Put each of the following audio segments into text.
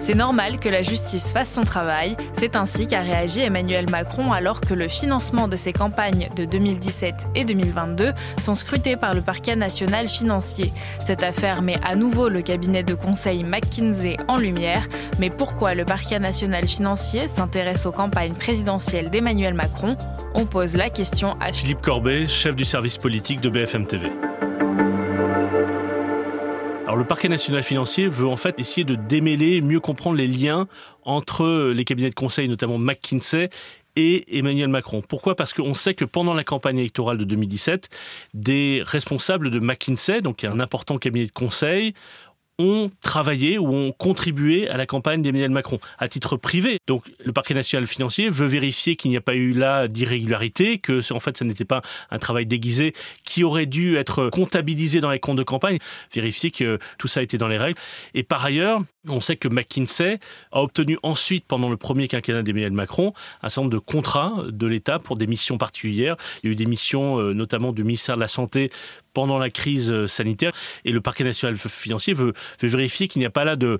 C'est normal que la justice fasse son travail. C'est ainsi qu'a réagi Emmanuel Macron alors que le financement de ses campagnes de 2017 et 2022 sont scrutés par le parquet national financier. Cette affaire met à nouveau le cabinet de conseil McKinsey en lumière. Mais pourquoi le parquet national financier s'intéresse aux campagnes présidentielles d'Emmanuel Macron? On pose la question à Philippe Corbet, chef du service politique de BFM TV. Alors le parquet national financier veut en fait essayer de démêler, mieux comprendre les liens entre les cabinets de conseil, notamment McKinsey, et Emmanuel Macron. Pourquoi? Parce qu'on sait que pendant la campagne électorale de 2017, des responsables de McKinsey, donc un important cabinet de conseil, ont travaillé ou ont contribué à la campagne d'Emmanuel Macron à titre privé. Donc le parquet national financier veut vérifier qu'il n'y a pas eu là d'irrégularité, que en fait ce n'était pas un travail déguisé qui aurait dû être comptabilisé dans les comptes de campagne, vérifier que tout ça était dans les règles. Et par ailleurs, on sait que McKinsey a obtenu ensuite, pendant le premier quinquennat d'Emmanuel Macron, un certain nombre de contrats de l'État pour des missions particulières. Il y a eu des missions euh, notamment du ministère de la Santé pendant la crise euh, sanitaire. Et le parquet national financier veut, veut vérifier qu'il n'y a pas là de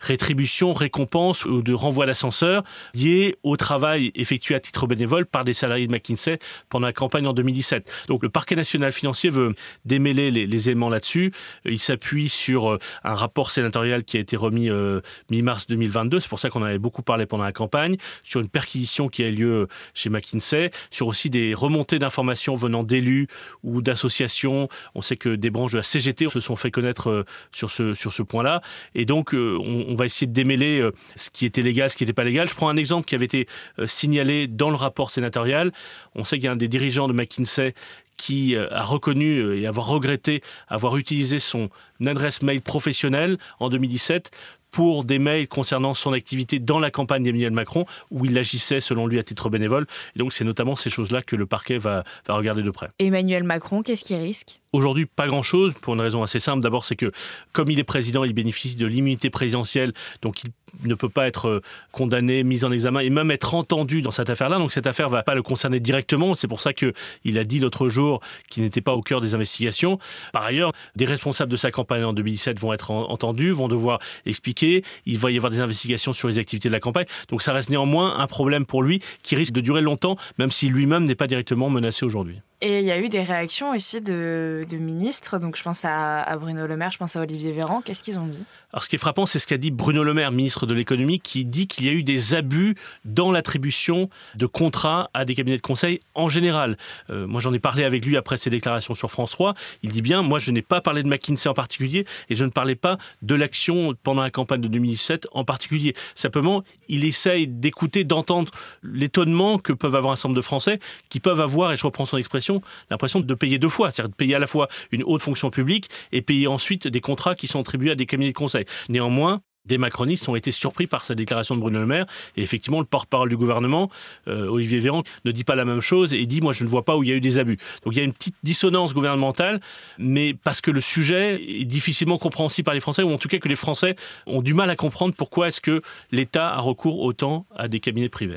rétribution, récompense ou de renvoi d'ascenseur lié au travail effectué à titre bénévole par des salariés de McKinsey pendant la campagne en 2017. Donc le parquet national financier veut démêler les, éléments là-dessus. Il s'appuie sur euh, un rapport sénatorial qui a été remis euh, mi-mars 2022. C'est pour ça qu'on avait beaucoup parlé pendant la campagne, sur une perquisition qui a eu lieu chez McKinsey, sur aussi des remontées d'informations venant d'élus ou d'associations. On sait que des branches de la CGT se sont fait connaître euh, sur ce, sur ce point-là. Et donc, on, on va essayer de démêler euh, ce qui était légal, ce qui n'était pas légal. Je prends un exemple qui avait été euh, signalé dans le rapport sénatorial. On sait qu'il y a un des dirigeants de McKinsey qui euh, a reconnu et avoir regretté avoir utilisé son adresse mail professionnelle en 2017 pour des mails concernant son activité dans la campagne d'Emmanuel Macron, où il agissait selon lui à titre bénévole. Et donc c'est notamment ces choses-là que le parquet va, va regarder de près. Emmanuel Macron, qu'est-ce qu'il risque? Aujourd'hui, pas grand-chose, pour une raison assez simple. D'abord, c'est que comme il est président, il bénéficie de l'immunité présidentielle, donc il ne peut pas être euh, condamné, mis en examen et même être entendu dans cette affaire-là. Donc cette affaire va pas le concerner directement. C'est pour ça que il a dit l'autre jour qu'il n'était pas au cœur des investigations. Par ailleurs, des responsables de sa campagne en 2017 vont être entendus, vont devoir expliquer. Il va y avoir des investigations sur les activités de la campagne. Donc ça reste néanmoins un problème pour lui qui risque de durer longtemps, même si lui-même n'est pas directement menacé aujourd'hui. Et il y a eu des réactions aussi de, ministres. Donc je pense à, Bruno Le Maire, je pense à Olivier Véran. Qu'est-ce qu'ils ont dit? Alors ce qui est frappant, c'est ce qu'a dit Bruno Le Maire, ministre de l'économie, qui dit qu'il y a eu des abus dans l'attribution de contrats à des cabinets de conseil en général. Euh, moi j'en ai parlé avec lui après ses déclarations sur France 3. Il dit bien, moi je n'ai pas parlé de McKinsey en particulier et je ne parlais pas de l'action pendant la campagne de 2017 en particulier. Simplement, il essaye d'écouter, d'entendre l'étonnement que peuvent avoir un certain nombre de Français qui peuvent avoir, et je reprends son expression, l'impression de payer deux fois, c'est-à-dire de payer à la fois une haute fonction publique et payer ensuite des contrats qui sont attribués à des cabinets de conseil. Néanmoins, des macronistes ont été surpris par cette déclaration de Bruno Le Maire. Et effectivement, le porte-parole du gouvernement, euh, Olivier Véran, ne dit pas la même chose et dit, moi, je ne vois pas où il y a eu des abus. Donc il y a une petite dissonance gouvernementale, mais parce que le sujet est difficilement compréhensible par les Français, ou en tout cas que les Français ont du mal à comprendre pourquoi est-ce que l'État a recours autant à des cabinets privés.